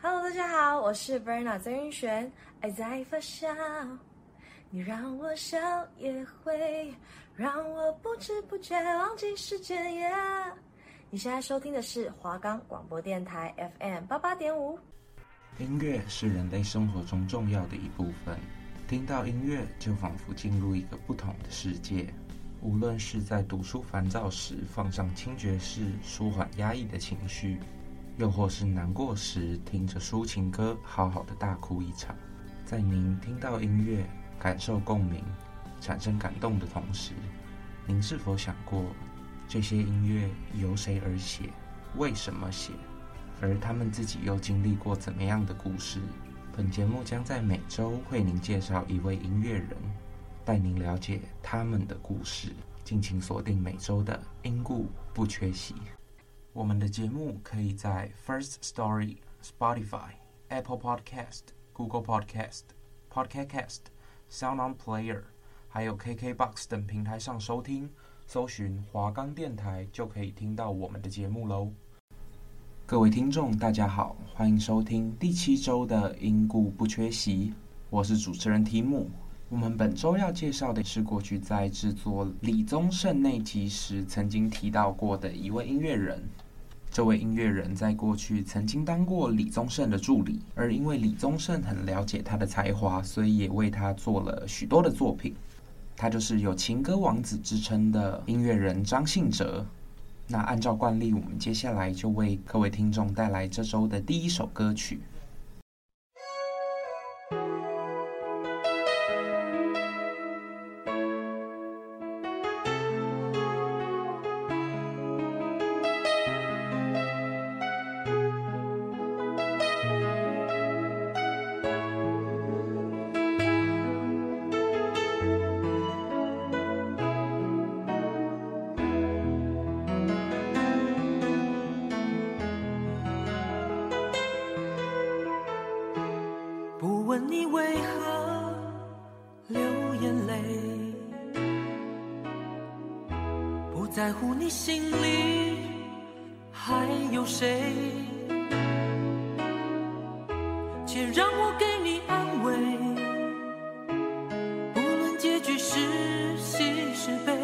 Hello，大家好，我是 Verna 曾云璇。爱在发酵，你让我笑也会让我不知不觉忘记时间。Yeah，你现在收听的是华冈广播电台 FM 八八点五。音乐是人类生活中重要的一部分，听到音乐就仿佛进入一个不同的世界。无论是在读书烦躁时放上轻爵士，舒缓压抑的情绪。又或是难过时，听着抒情歌，好好的大哭一场。在您听到音乐、感受共鸣、产生感动的同时，您是否想过，这些音乐由谁而写？为什么写？而他们自己又经历过怎么样的故事？本节目将在每周为您介绍一位音乐人，带您了解他们的故事。敬请锁定每周的因故不缺席。我们的节目可以在 First Story、Spotify、Apple Podcast、Google Podcast、Podcast Cast、Sound On Player，还有 KKBox 等平台上收听。搜寻华冈电台就可以听到我们的节目喽。各位听众，大家好，欢迎收听第七周的因故不缺席。我是主持人提姆。我们本周要介绍的是过去在制作李宗盛那集时曾经提到过的一位音乐人。这位音乐人在过去曾经当过李宗盛的助理，而因为李宗盛很了解他的才华，所以也为他做了许多的作品。他就是有“情歌王子”之称的音乐人张信哲。那按照惯例，我们接下来就为各位听众带来这周的第一首歌曲。让我给你安慰。不论结局是喜是悲，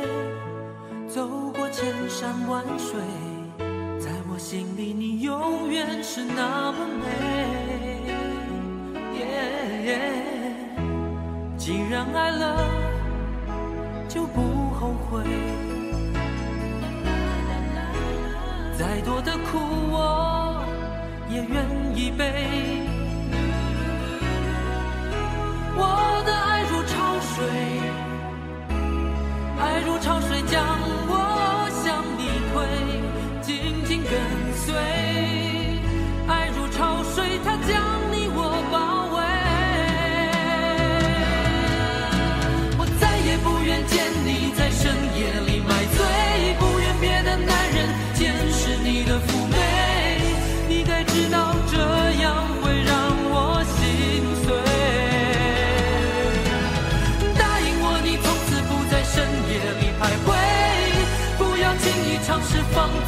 走过千山万水，在我心里你永远是那么美。Yeah, yeah. 既然爱了，就不后悔。再多的苦，我也愿意背。我的爱如潮水，爱如潮水将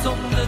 懂得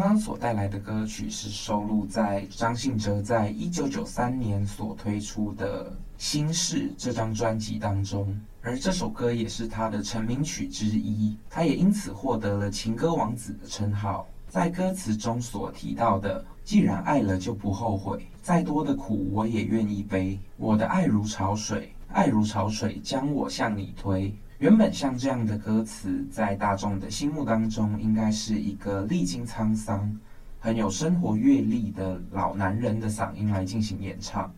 刚刚所带来的歌曲是收录在张信哲在一九九三年所推出的《心事》这张专辑当中，而这首歌也是他的成名曲之一，他也因此获得了“情歌王子”的称号。在歌词中所提到的“既然爱了就不后悔，再多的苦我也愿意背，我的爱如潮水，爱如潮水将我向你推”。原本像这样的歌词，在大众的心目当中，应该是一个历经沧桑、很有生活阅历的老男人的嗓音来进行演唱。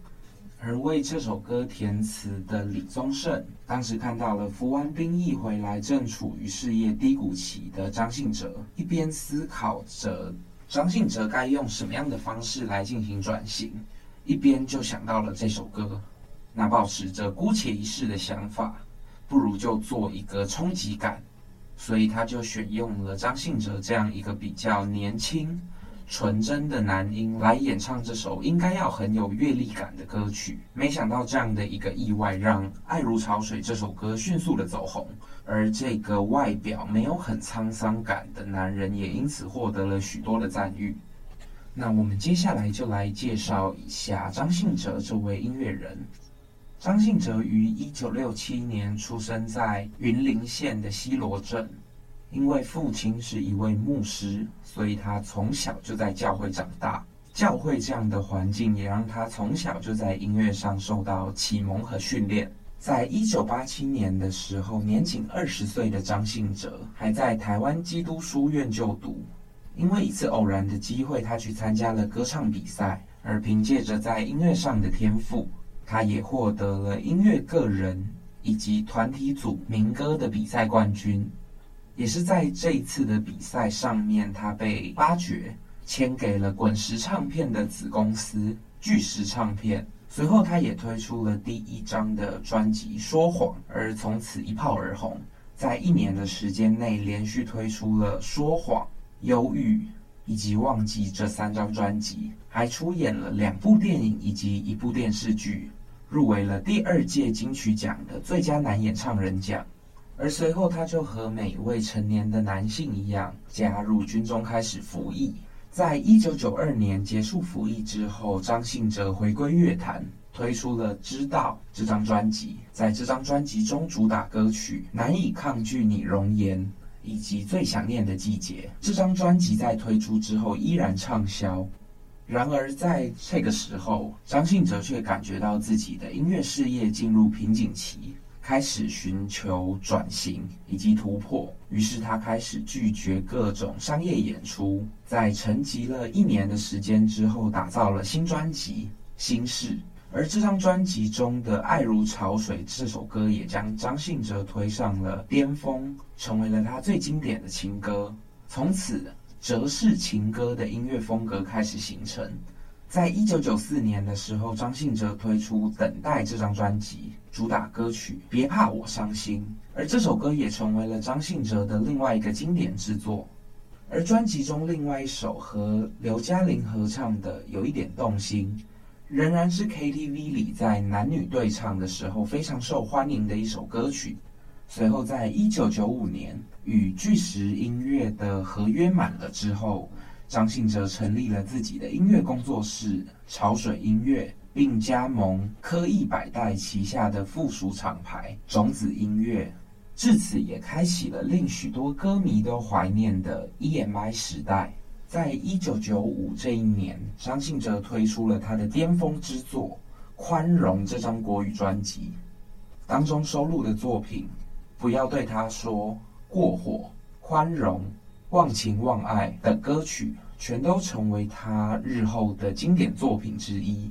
而为这首歌填词的李宗盛，当时看到了服完兵役回来，正处于事业低谷期的张信哲，一边思考着张信哲该用什么样的方式来进行转型，一边就想到了这首歌。那抱持着姑且一试的想法。不如就做一个冲击感，所以他就选用了张信哲这样一个比较年轻、纯真的男音来演唱这首应该要很有阅历感的歌曲。没想到这样的一个意外，让《爱如潮水》这首歌迅速的走红，而这个外表没有很沧桑感的男人也因此获得了许多的赞誉。那我们接下来就来介绍一下张信哲这位音乐人。张信哲于一九六七年出生在云林县的西螺镇，因为父亲是一位牧师，所以他从小就在教会长大。教会这样的环境也让他从小就在音乐上受到启蒙和训练。在一九八七年的时候，年仅二十岁的张信哲还在台湾基督书院就读。因为一次偶然的机会，他去参加了歌唱比赛，而凭借着在音乐上的天赋。他也获得了音乐个人以及团体组民歌的比赛冠军，也是在这一次的比赛上面，他被发掘，签给了滚石唱片的子公司巨石唱片。随后，他也推出了第一张的专辑《说谎》，而从此一炮而红，在一年的时间内，连续推出了《说谎》、《忧郁》以及《忘记》这三张专辑，还出演了两部电影以及一部电视剧。入围了第二届金曲奖的最佳男演唱人奖，而随后他就和每一位成年的男性一样，加入军中开始服役。在一九九二年结束服役之后，张信哲回归乐坛，推出了《知道》这张专辑。在这张专辑中，主打歌曲《难以抗拒你容颜》以及《最想念的季节》。这张专辑在推出之后依然畅销。然而，在这个时候，张信哲却感觉到自己的音乐事业进入瓶颈期，开始寻求转型以及突破。于是，他开始拒绝各种商业演出。在沉寂了一年的时间之后，打造了新专辑《心事》。而这张专辑中的《爱如潮水》这首歌，也将张信哲推上了巅峰，成为了他最经典的情歌。从此，哲式情歌的音乐风格开始形成。在一九九四年的时候，张信哲推出《等待》这张专辑，主打歌曲《别怕我伤心》，而这首歌也成为了张信哲的另外一个经典之作。而专辑中另外一首和刘嘉玲合唱的《有一点动心》，仍然是 KTV 里在男女对唱的时候非常受欢迎的一首歌曲。随后，在一九九五年与巨石音乐的合约满了之后，张信哲成立了自己的音乐工作室潮水音乐，并加盟科艺百代旗下的附属厂牌种子音乐，至此也开启了令许多歌迷都怀念的 EMI 时代。在一九九五这一年，张信哲推出了他的巅峰之作《宽容》这张国语专辑，当中收录的作品。不要对他说过火、宽容、忘情忘爱等歌曲，全都成为他日后的经典作品之一。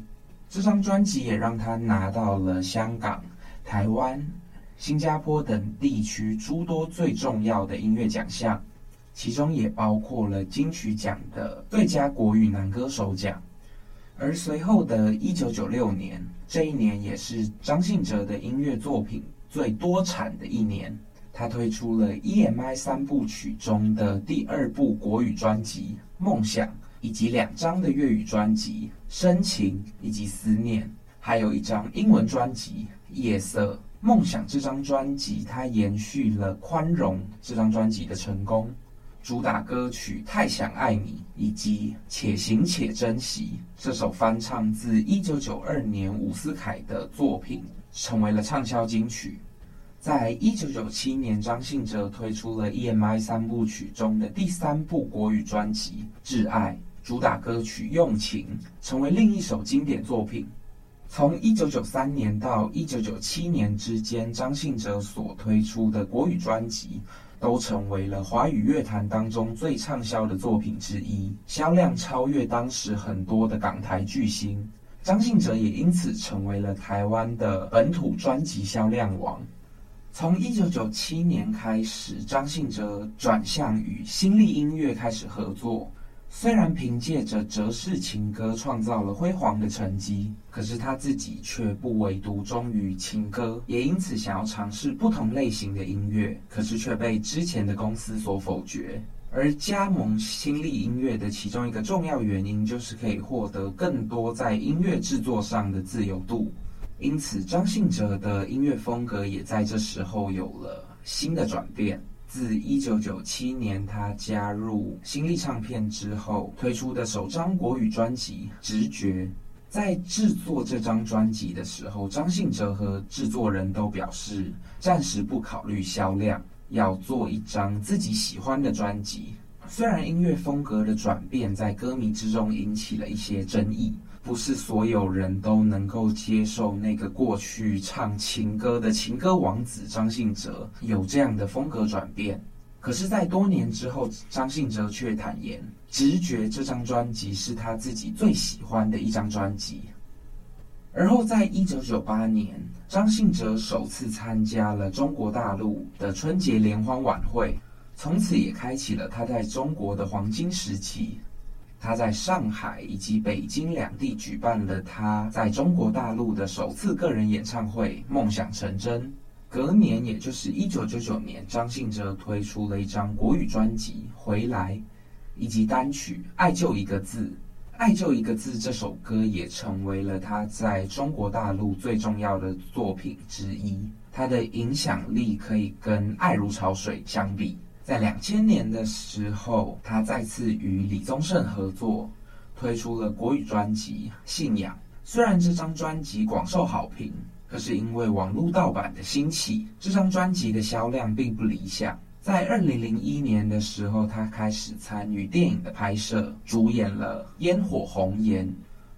这张专辑也让他拿到了香港、台湾、新加坡等地区诸多最重要的音乐奖项，其中也包括了金曲奖的最佳国语男歌手奖。而随后的一九九六年，这一年也是张信哲的音乐作品最多产的一年，他推出了 EMI 三部曲中的第二部国语专辑《梦想》，以及两张的粤语专辑《深情》以及《思念》，还有一张英文专辑《夜色》。《梦想》这张专辑，它延续了《宽容》这张专辑的成功，主打歌曲《太想爱你》以及《且行且珍惜》这首翻唱自1992年伍思凯的作品，成为了畅销金曲。在1997年，张信哲推出了 EMI 三部曲中的第三部国语专辑《挚爱》，主打歌曲《用情》成为另一首经典作品。从1993年到1997年之间，张信哲所推出的国语专辑。都成为了华语乐坛当中最畅销的作品之一，销量超越当时很多的港台巨星。张信哲也因此成为了台湾的本土专辑销量王。从一九九七年开始，张信哲转向与新力音乐开始合作。虽然凭借着哲式情歌创造了辉煌的成绩，可是他自己却不唯独忠于情歌，也因此想要尝试不同类型的音乐，可是却被之前的公司所否决。而加盟新力音乐的其中一个重要原因，就是可以获得更多在音乐制作上的自由度。因此，张信哲的音乐风格也在这时候有了新的转变。自一九九七年他加入新力唱片之后推出的首张国语专辑《直觉》，在制作这张专辑的时候，张信哲和制作人都表示暂时不考虑销量，要做一张自己喜欢的专辑。虽然音乐风格的转变在歌迷之中引起了一些争议。不是所有人都能够接受那个过去唱情歌的情歌王子张信哲有这样的风格转变。可是，在多年之后，张信哲却坦言，《直觉》这张专辑是他自己最喜欢的一张专辑。而后，在一九九八年，张信哲首次参加了中国大陆的春节联欢晚会，从此也开启了他在中国的黄金时期。他在上海以及北京两地举办了他在中国大陆的首次个人演唱会，梦想成真。隔年，也就是一九九九年，张信哲推出了一张国语专辑《回来》，以及单曲《爱就一个字》。《爱就一个字》这首歌也成为了他在中国大陆最重要的作品之一。他的影响力可以跟《爱如潮水》相比。在两千年的时候，他再次与李宗盛合作，推出了国语专辑《信仰》。虽然这张专辑广受好评，可是因为网络盗版的兴起，这张专辑的销量并不理想。在二零零一年的时候，他开始参与电影的拍摄，主演了《烟火红颜》。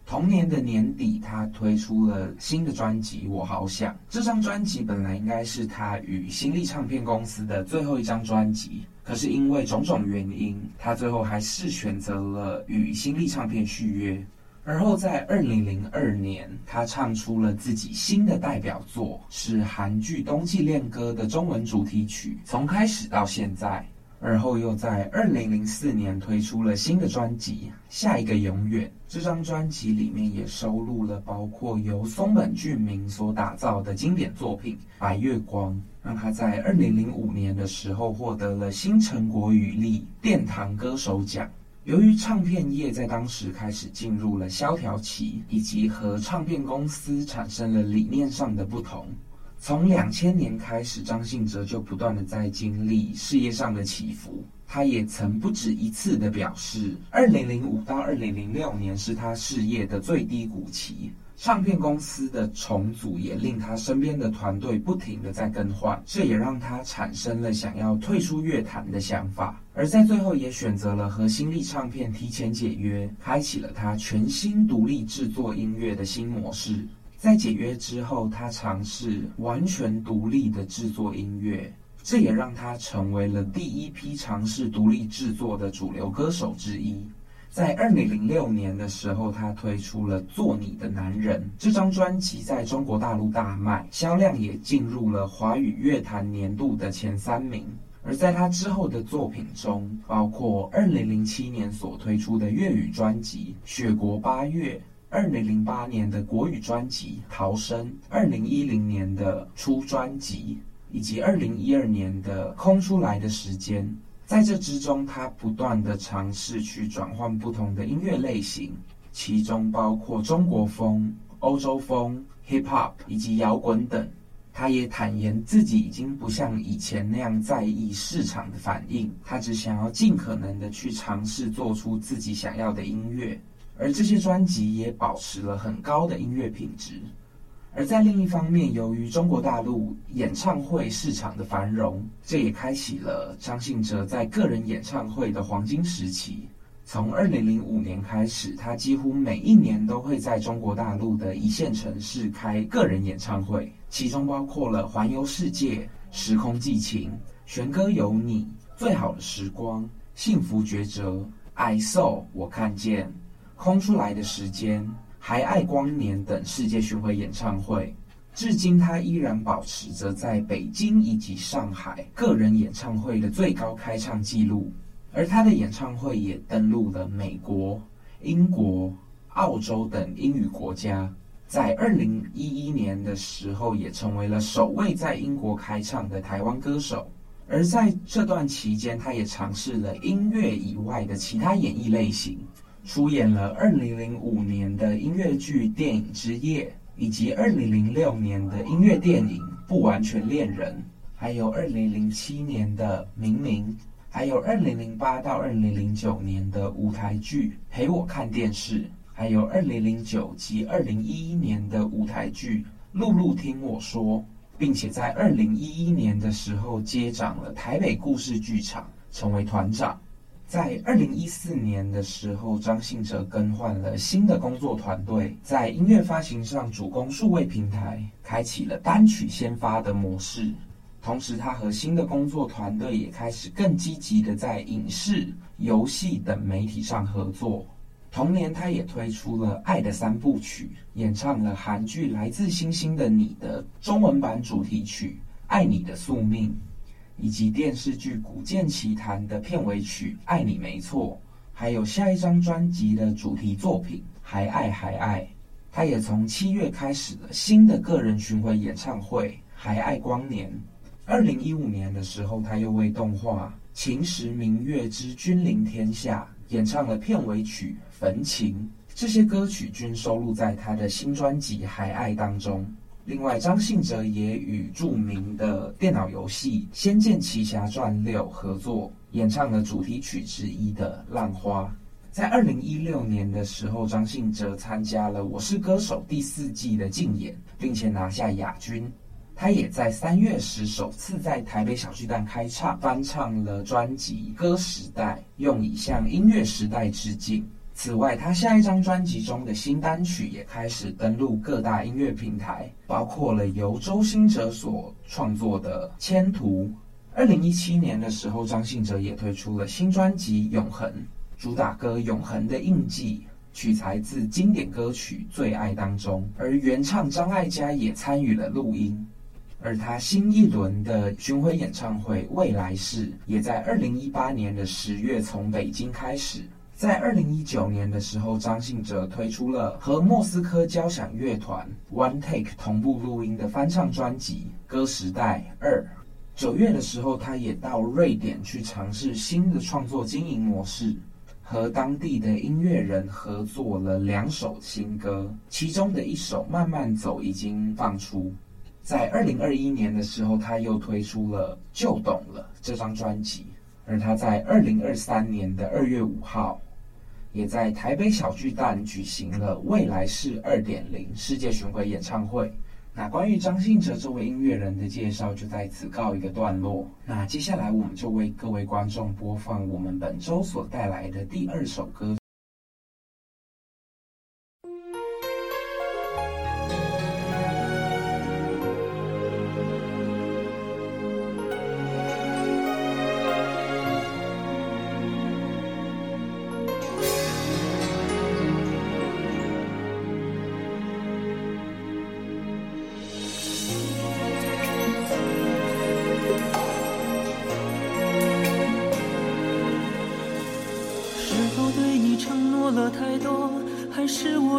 同年的年底，他推出了新的专辑《我好想》。这张专辑本来应该是他与新力唱片公司的最后一张专辑，可是因为种种原因，他最后还是选择了与新力唱片续约。而后在二零零二年，他唱出了自己新的代表作，是韩剧《冬季恋歌》的中文主题曲《从开始到现在》。而后又在二零零四年推出了新的专辑《下一个永远》。这张专辑里面也收录了包括由松本俊明所打造的经典作品《白月光》，让他在二零零五年的时候获得了新城国语力殿堂歌手奖。由于唱片业在当时开始进入了萧条期，以及和唱片公司产生了理念上的不同。从两千年开始，张信哲就不断的在经历事业上的起伏。他也曾不止一次的表示，二零零五到二零零六年是他事业的最低谷期。唱片公司的重组也令他身边的团队不停的在更换，这也让他产生了想要退出乐坛的想法。而在最后，也选择了和新力唱片提前解约，开启了他全新独立制作音乐的新模式。在解约之后，他尝试完全独立的制作音乐，这也让他成为了第一批尝试独立制作的主流歌手之一。在二零零六年的时候，他推出了《做你的男人》这张专辑，在中国大陆大卖，销量也进入了华语乐坛年度的前三名。而在他之后的作品中，包括二零零七年所推出的粤语专辑《雪国八月》。二零零八年的国语专辑《逃生》，二零一零年的初专辑，以及二零一二年的空出来的时间，在这之中，他不断的尝试去转换不同的音乐类型，其中包括中国风、欧洲风、hip hop 以及摇滚等。他也坦言自己已经不像以前那样在意市场的反应，他只想要尽可能的去尝试做出自己想要的音乐，而这些专辑也保持了很高的音乐品质。而在另一方面，由于中国大陆演唱会市场的繁荣，这也开启了张信哲在个人演唱会的黄金时期。从二零零五年开始，他几乎每一年都会在中国大陆的一线城市开个人演唱会，其中包括了《环游世界》《时空寄情》《弦歌有你》《最好的时光》《幸福抉择》《I Saw》我看见《空出来的时间》。还爱光年等世界巡回演唱会，至今他依然保持着在北京以及上海个人演唱会的最高开唱纪录。而他的演唱会也登陆了美国、英国、澳洲等英语国家，在二零一一年的时候，也成为了首位在英国开唱的台湾歌手。而在这段期间，他也尝试了音乐以外的其他演艺类型。出演了二零零五年的音乐剧《电影之夜》，以及二零零六年的音乐电影《不完全恋人》，还有二零零七年的《明明》，还有二零零八到二零零九年的舞台剧《陪我看电视》，还有二零零九及二零一一年的舞台剧《露露听我说》，并且在二零一一年的时候接掌了台北故事剧场，成为团长。在二零一四年的时候，张信哲更换了新的工作团队，在音乐发行上主攻数位平台，开启了单曲先发的模式。同时，他和新的工作团队也开始更积极的在影视、游戏等媒体上合作。同年，他也推出了《爱的三部曲》，演唱了韩剧《来自星星的你》的中文版主题曲《爱你的宿命》。以及电视剧《古剑奇谭》的片尾曲《爱你没错》，还有下一张专辑的主题作品《还爱还爱》。他也从七月开始了新的个人巡回演唱会《还爱光年》。二零一五年的时候，他又为动画《秦时明月之君临天下》演唱了片尾曲《焚情》。这些歌曲均收录在他的新专辑《还爱》当中。另外，张信哲也与著名的电脑游戏《仙剑奇侠传六》合作，演唱了主题曲之一的《浪花》。在二零一六年的时候，张信哲参加了《我是歌手》第四季的竞演，并且拿下亚军。他也在三月时首次在台北小巨蛋开唱，翻唱了专辑《歌时代》，用以向音乐时代致敬。此外，他下一张专辑中的新单曲也开始登陆各大音乐平台，包括了由周兴哲所创作的《迁徒》。二零一七年的时候，张信哲也推出了新专辑《永恒》，主打歌《永恒的印记》取材自经典歌曲《最爱》当中，而原唱张艾嘉也参与了录音。而他新一轮的巡回演唱会《未来式》也在二零一八年的十月从北京开始。在二零一九年的时候，张信哲推出了和莫斯科交响乐团 One Take 同步录音的翻唱专辑《歌时代二》。九月的时候，他也到瑞典去尝试新的创作经营模式，和当地的音乐人合作了两首新歌，其中的一首《慢慢走》已经放出。在二零二一年的时候，他又推出了《就懂了》这张专辑。而他在二零二三年的二月五号，也在台北小巨蛋举行了未来式二点零世界巡回演唱会。那关于张信哲这位音乐人的介绍就在此告一个段落。那接下来我们就为各位观众播放我们本周所带来的第二首歌。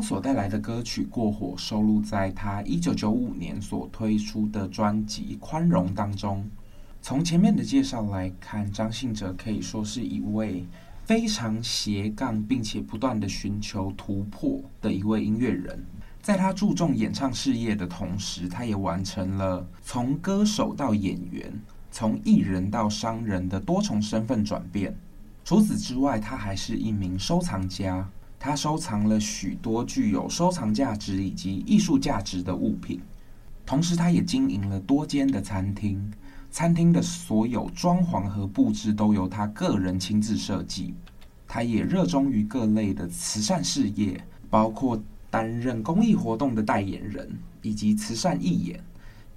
所带来的歌曲《过火》收录在他一九九五年所推出的专辑《宽容》当中。从前面的介绍来看，张信哲可以说是一位非常斜杠，并且不断的寻求突破的一位音乐人。在他注重演唱事业的同时，他也完成了从歌手到演员、从艺人到商人的多重身份转变。除此之外，他还是一名收藏家。他收藏了许多具有收藏价值以及艺术价值的物品，同时他也经营了多间的餐厅，餐厅的所有装潢和布置都由他个人亲自设计。他也热衷于各类的慈善事业，包括担任公益活动的代言人以及慈善义演，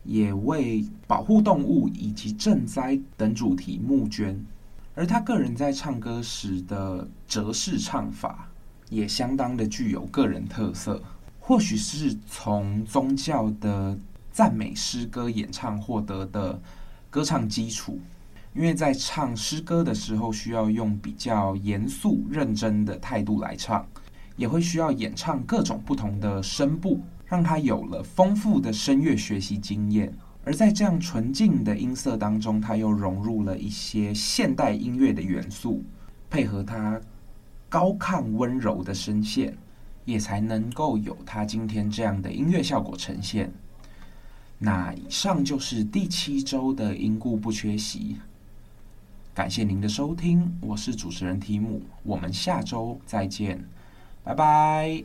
也为保护动物以及赈灾等主题募捐。而他个人在唱歌时的折式唱法，也相当的具有个人特色。或许是从宗教的赞美诗歌演唱获得的歌唱基础。因为在唱诗歌的时候，需要用比较严肃认真的态度来唱，也会需要演唱各种不同的声部，让他有了丰富的声乐学习经验。而在这样纯净的音色当中，他又融入了一些现代音乐的元素，配合他高亢温柔的声线，也才能够有他今天这样的音乐效果呈现。那以上就是第七周的因故不缺席。感谢您的收听，我是主持人提姆，我们下周再见，拜拜。